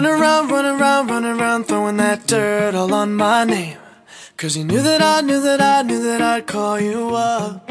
Run around, run around, run around, throwing that dirt all on my name. Cause you knew that I knew that I knew that I'd call you up.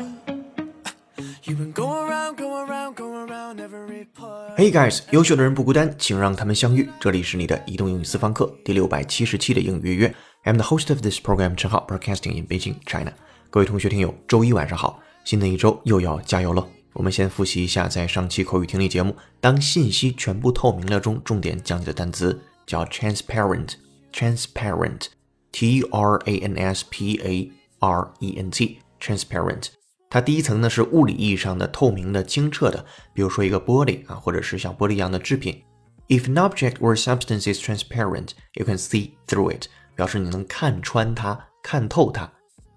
You've been going around, going around, going around every part. Hey guys，优秀的人不孤单，请让他们相遇。这里是你的移动英语私房课第六百七十期的英语约约。I'm the host of this program，陈浩，broadcasting in Beijing, China。各位同学听友，周一晚上好，新的一周又要加油了。 我们先复习一下在上期口语听力节目《当信息全部透明了》中重点讲解的单词，叫 transparent，transparent，t r a n s p a r e n t，transparent。它第一层呢是物理意义上的透明的、清澈的，比如说一个玻璃啊，或者是像玻璃一样的制品。If an object or substance is transparent, you can see through it，表示你能看穿它、看透它。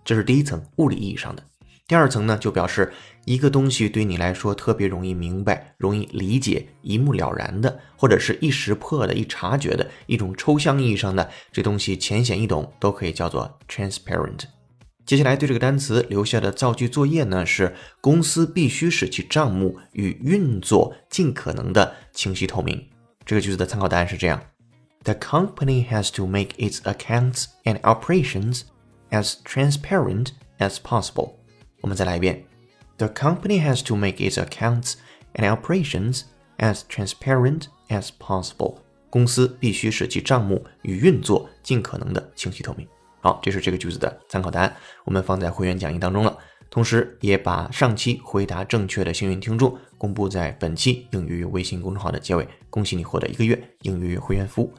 这是第一层物理意义上的。第二层呢，就表示一个东西对你来说特别容易明白、容易理解、一目了然的，或者是一识破的、一察觉的一种抽象意义上的这东西浅显易懂，都可以叫做 transparent。接下来对这个单词留下的造句作业呢是：公司必须使其账目与运作尽可能的清晰透明。这个句子的参考答案是这样：The company has to make its accounts and operations as transparent as possible. 我们再来一遍：The company has to make its accounts and operations as transparent as possible. 公司必须使其账目与运作尽可能的清晰透明。好，这是这个句子的参考答案，我们放在会员讲义当中了。同时，也把上期回答正确的幸运听众公布在本期英语微信公众号的结尾。恭喜你获得一个月英语会员服务。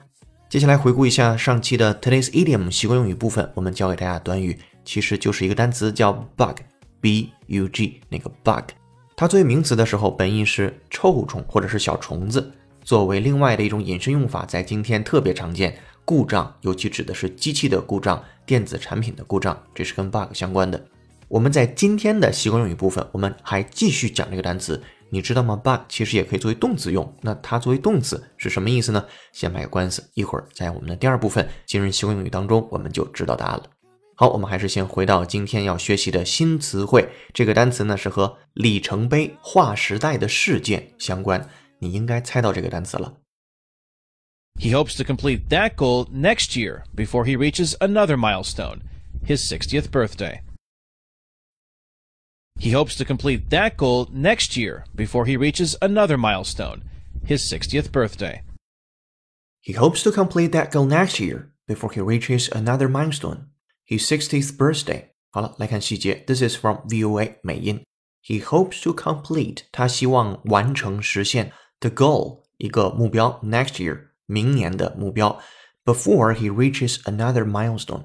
接下来回顾一下上期的 Today's Idiom 习惯用语部分，我们教给大家短语，其实就是一个单词叫 bug b u g 那个 bug。它作为名词的时候，本意是臭虫或者是小虫子；作为另外的一种引申用法，在今天特别常见。故障，尤其指的是机器的故障、电子产品的故障，这是跟 bug 相关的。我们在今天的习惯用语部分，我们还继续讲这个单词，你知道吗？bug 其实也可以作为动词用，那它作为动词是什么意思呢？先卖个关子，一会儿在我们的第二部分今日习惯用语当中，我们就知道答案了。好，我们还是先回到今天要学习的新词汇，这个单词呢是和里程碑、划时代的事件相关，你应该猜到这个单词了。He hopes to complete that goal next year before he reaches another milestone, his 60th birthday. He hopes to complete that goal next year before he reaches another milestone, his 60th birthday. He hopes to complete that goal next year before he reaches another milestone, his 60th birthday. 好了，来看细节。This is from VOA 美音。He hopes to complete，他希望完成实现 the goal 一个目标 next year 明年的目标，before he reaches another milestone，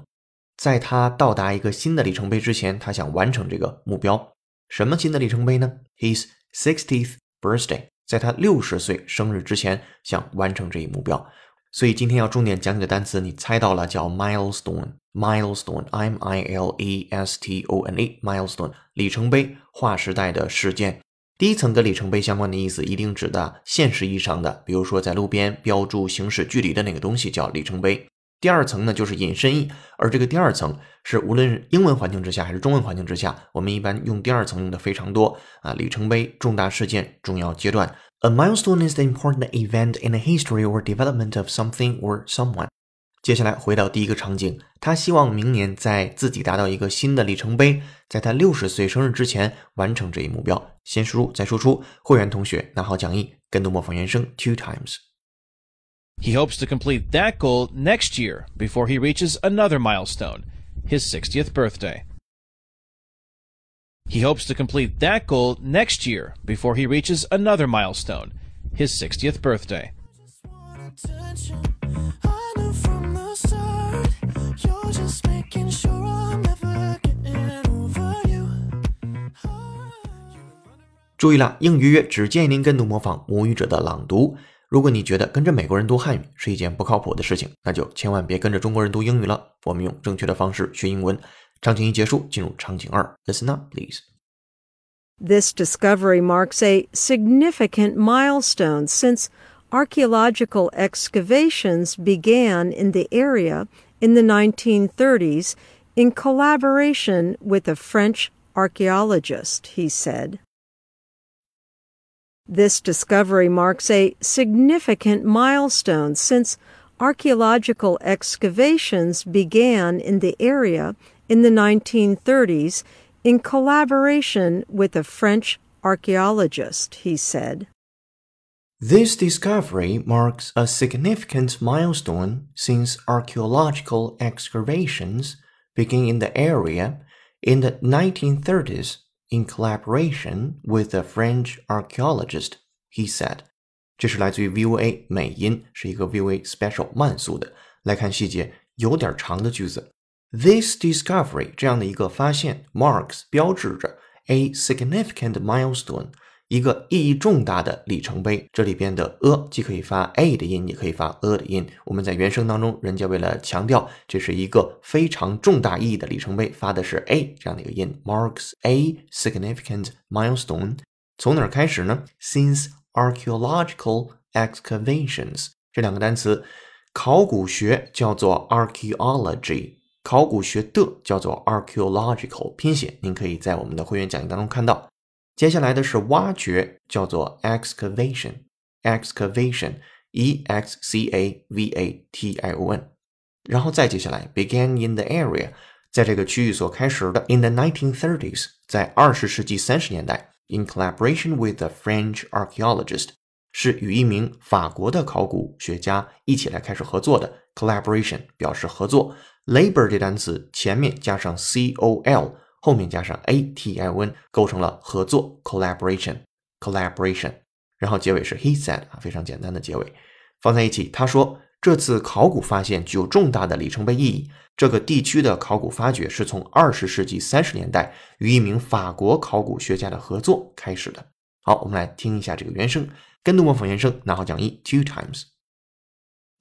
在他到达一个新的里程碑之前，他想完成这个目标。什么新的里程碑呢？His sixtieth birthday，在他六十岁生日之前想完成这一目标。所以今天要重点讲解的单词，你猜到了，叫 milestone，milestone，m i l e s t o n e，milestone，里程碑，划时代的事件。第一层跟里程碑相关的意思，一定指的现实意义上的，比如说在路边标注行驶距离的那个东西叫里程碑。第二层呢，就是引申义，而这个第二层是无论是英文环境之下还是中文环境之下，我们一般用第二层用的非常多啊。里程碑、重大事件、重要阶段。A milestone is the important event in the history or development of something or someone. 接下来回到第一个场景，他希望明年在自己达到一个新的里程碑，在他六十岁生日之前完成这一目标。先输入再输出，会员同学拿好讲义，跟读模仿原声 two times。He hopes to complete that goal next year before he reaches another milestone, his 60th birthday. He hopes to complete that goal next year before he reaches another milestone, his 60th birthday. I knew from the start, you're just making sure I'm never getting over you. 注意了，英语约只建议您跟读模仿母语者的朗读。 如果你觉得跟着美国人读汉语是一件不靠谱的事情，那就千万别跟着中国人读英语了。我们用正确的方式学英文。场景一结束，进入场景二，Listen up, please. This discovery marks a significant milestone since archaeological excavations began in the area in the 1930s in collaboration with a French archaeologist, he said. This discovery marks a significant milestone since archaeological excavations began in the area in the 1930s in collaboration with a French archaeologist, he said. This discovery marks a significant milestone since archaeological excavations began in the area in the 1930s in collaboration with a French archaeologist, he said. 这是来自于 VOA 美音，是一个 VOA Special 慢速的。来看细节，有点长的句子。This discovery 这样的一个发现，marks 标志着 a significant milestone 一个意义重大的里程碑。这里边的 a 既可以发 a 的音，也可以发 a 的音。我们在原声当中，人家为了强调这是一个非常重大意义的里程碑，发的是 a 这样的一个音，marks a significant milestone。从哪儿开始呢？Since archaeological excavations 这两个单词，考古学叫做 archaeology，考古学的叫做 archaeological，拼写您可以在我们的会员讲义当中看到。接下来的是挖掘，叫做 excavation，excavation，e x c a v a t i o n，然后再接下来 began in the area，在这个区域所开始的 in the 1930s，在二十世纪三十年代，in collaboration with a French archaeologist。是与一名法国的考古学家一起来开始合作的。Collaboration 表示合作。Labor 这单词前面加上 c o l， 后面加上 a t i n，构成了合作。Collaboration，collaboration，然后结尾是 he said 啊，非常简单的结尾，放在一起。他说这次考古发现具有重大的里程碑意义。这个地区的考古发掘是从二十世纪三十年代与一名法国考古学家的合作开始的。好，我们来听一下这个原声。跟读模仿原声，拿好讲义 two times.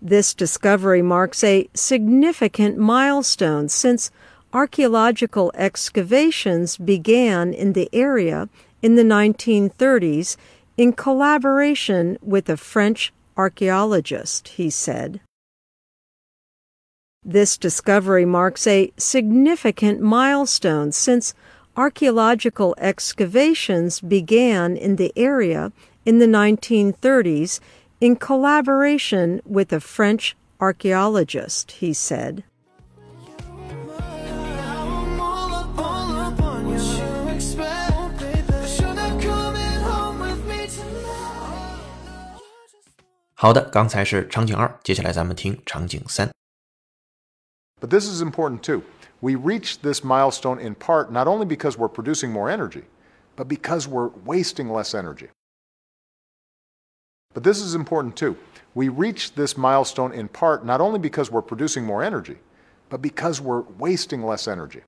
This discovery marks a significant milestone since archaeological excavations began in the area in the 1930s in collaboration with a French archaeologist, he said. This discovery marks a significant milestone since archaeological excavations began in the area in the 1930s in collaboration with a French archaeologist, he said. But this is important too. We reached this milestone in part not only because we're producing more energy, but because we're wasting less energy. But this is important too. We reached this milestone in part not only because we're producing more energy, but because we're wasting less energy.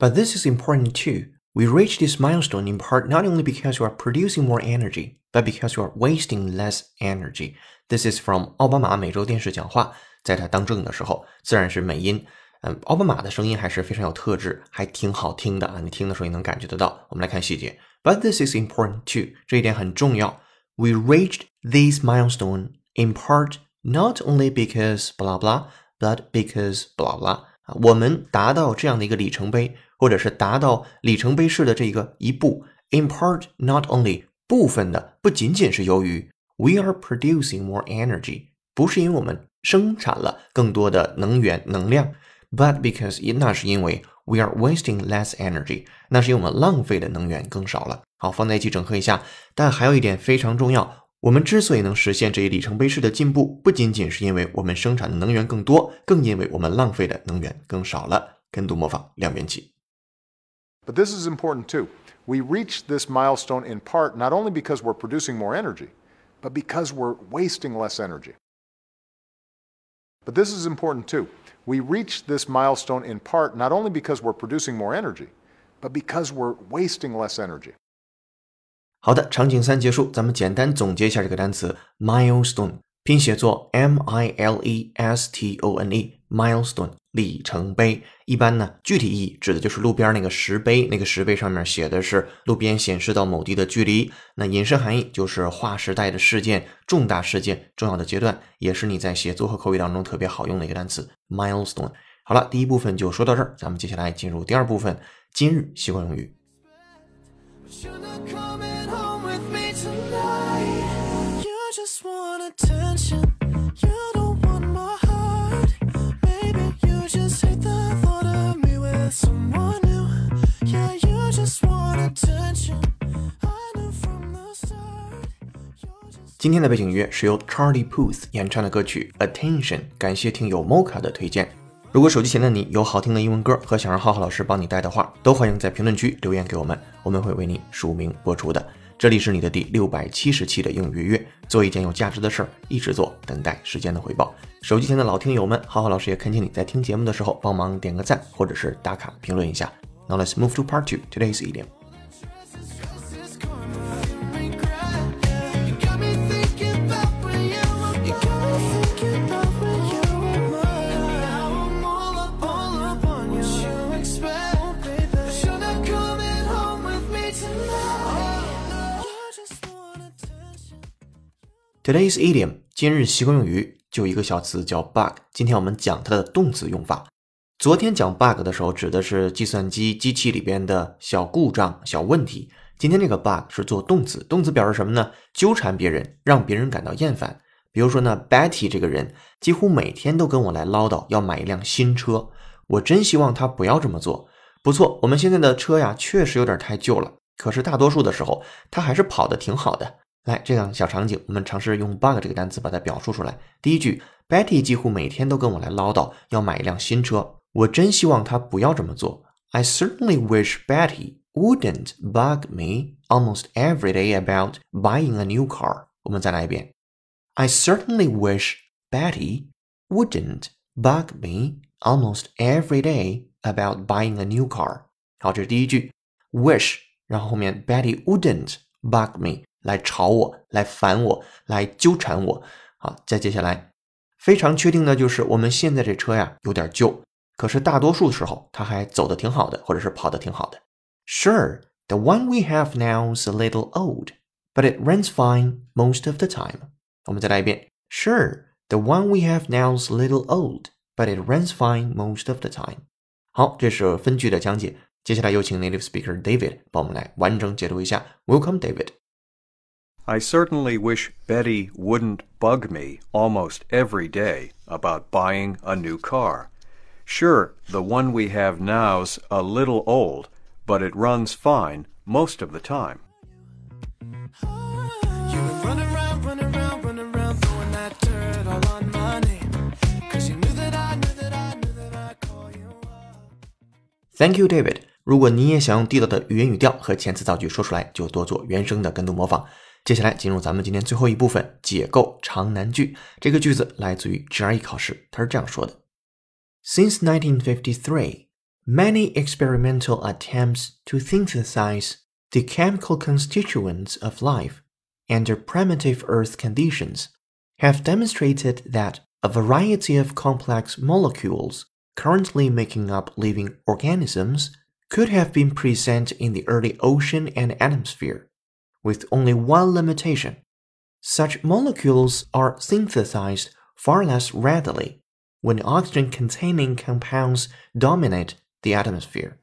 But this is important too. We reached this milestone in part not only because we are producing more energy, but because we are wasting less energy. This is from 奥巴马美洲电视讲话，在他当政的时候，自然是美音。嗯，奥巴马的声音还是非常有特质，还挺好听的啊！你听的时候也能感觉得到。我们来看细节。But this is important too，这一点很重要。we reached this milestone in part not only because blah blah, but because blah blah。啊，我们达到这样的一个里程碑，或者是达到里程碑式的这个一步，in part not only 部分的，不仅仅是由于 we are producing more energy，不是因为我们生产了更多的能源能量，but because 那是因为 we are wasting less energy，那是因为我们浪费的能源更少了。好，放在一起整合一下。但还有一点非常重要，我们之所以能实现这一里程碑式的进步，不仅仅是因为我们生产的能源更多，更因为我们浪费的能源更少了。跟读模仿两边起。But this is important too. We reached this milestone in part not only because we're producing more energy, but because we're wasting less energy. But this is important too. We reached this milestone in part not only because we're producing more energy, but because we're wasting less energy. 好的，场景三结束，咱们简单总结一下这个单词 milestone， 拼写作 m i l e s t o n e，milestone 里程碑。一般呢，具体意义指的就是路边那个石碑，那个石碑上面写的是路边显示到某地的距离。那引申含义就是划时代的事件、重大事件、重要的阶段，也是你在写作和口语当中特别好用的一个单词 milestone。好了，第一部分就说到这儿，咱们接下来进入第二部分，今日习惯用语。Just want attention. You don't want my heart. Maybe you just hate the thought of me with someone new. Yeah, you just want attention. I knew from the start. You're just 今天的背景音乐是由 Charlie Puth 演唱的歌曲《Attention》，感谢听友 Mocha 的推荐。如果手机前的你有好听的英文歌和想让浩浩老师帮你带的话，都欢迎在评论区留言给我们，我们会为你署名播出的。这里是你的第六百七十期的英语约，做一件有价值的事儿，一直做，等待时间的回报。手机前的老听友们，浩浩老师也恳请你在听节目的时候帮忙点个赞，或者是打卡评论一下。Now let's move to part two today's idiom. Today's idiom 今日习惯用语就一个小词叫 bug。今天我们讲它的动词用法。昨天讲 bug 的时候，指的是计算机机器里边的小故障、小问题。今天这个 bug 是做动词，动词表示什么呢？纠缠别人，让别人感到厌烦。比如说呢，Betty 这个人几乎每天都跟我来唠叨要买一辆新车，我真希望他不要这么做。不错，我们现在的车呀，确实有点太旧了，可是大多数的时候，它还是跑得挺好的。来，这样小场景，我们尝试用 bug 这个单词把它表述出来。第一句，Betty 几乎每天都跟我来唠叨要买一辆新车，我真希望她不要这么做。I certainly wish Betty wouldn't bug me almost every day about buying a new car。我们再来一遍，I certainly wish Betty wouldn't bug me almost every day about buying a new car。好，这是第一句，wish，然后后面 Betty wouldn't bug me。来吵我，来烦我，来纠缠我。好，再接下来，非常确定的就是我们现在这车呀有点旧，可是大多数时候它还走得挺好的，或者是跑得挺好的。Sure, the one we have now is a little old, but it runs fine most of the time. 我们再来一遍。Sure, the one we have now is a little old, but it runs fine most of the time. 好，这是分句的讲解。接下来有请 native speaker David 帮我们来完整解读一下。Welcome, David. I certainly wish Betty wouldn't bug me almost every day about buying a new car. Sure, the one we have now's a little old, but it runs fine most of the time. You've been running around, running around, running around, throwing that dirt all on my name. Cause you knew that I knew that I knew that I'd call you up. Thank you, David. 如果你也想用地道的语言语调和遣词造句说出来，就多做原声的跟读模仿。 接下来进入咱们今天最后一部分，解构长难句。这个句子来自于 GRE 考试，它是这样说的：Since 1953, many experimental attempts to synthesize the chemical constituents of life under primitive Earth conditions have demonstrated that a variety of complex molecules currently making up living organisms could have been present in the early ocean and atmosphere with only one limitation. Such molecules are synthesized far less readily when oxygen containing compounds dominate the atmosphere.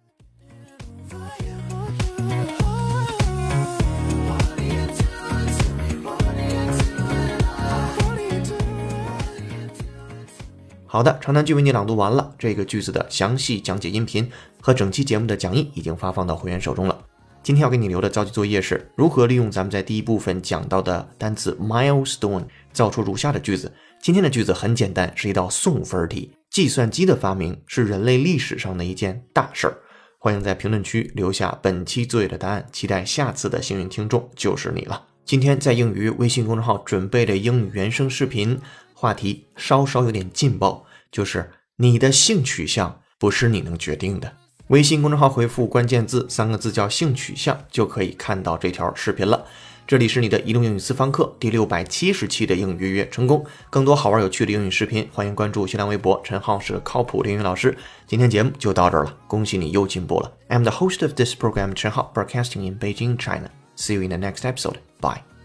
好的，长难句为你朗读完了。这个句子的详细讲解音频和整期节目的讲义已经发放到会员手中了。 今天要给你留的造句作业是如何利用咱们在第一部分讲到的单词 milestone 造出如下的句子。今天的句子很简单，是一道送分题。计算机的发明是人类历史上的一件大事儿。欢迎在评论区留下本期作业的答案，期待下次的幸运听众就是你了。今天在英语微信公众号准备的英语原声视频，话题稍稍有点劲爆，就是你的性取向不是你能决定的。微信公众号回复关键字三个字叫性取向，就可以看到这条视频了。这里是你的移动英语私房课第六百七十期的英语约约成功。更多好玩有趣的英语视频，欢迎关注新浪微博陈浩是靠谱的英语老师。今天节目就到这儿了，恭喜你又进步了。I'm the host of this program, Chen Hao, broadcasting in Beijing, China. See you in the next episode. Bye.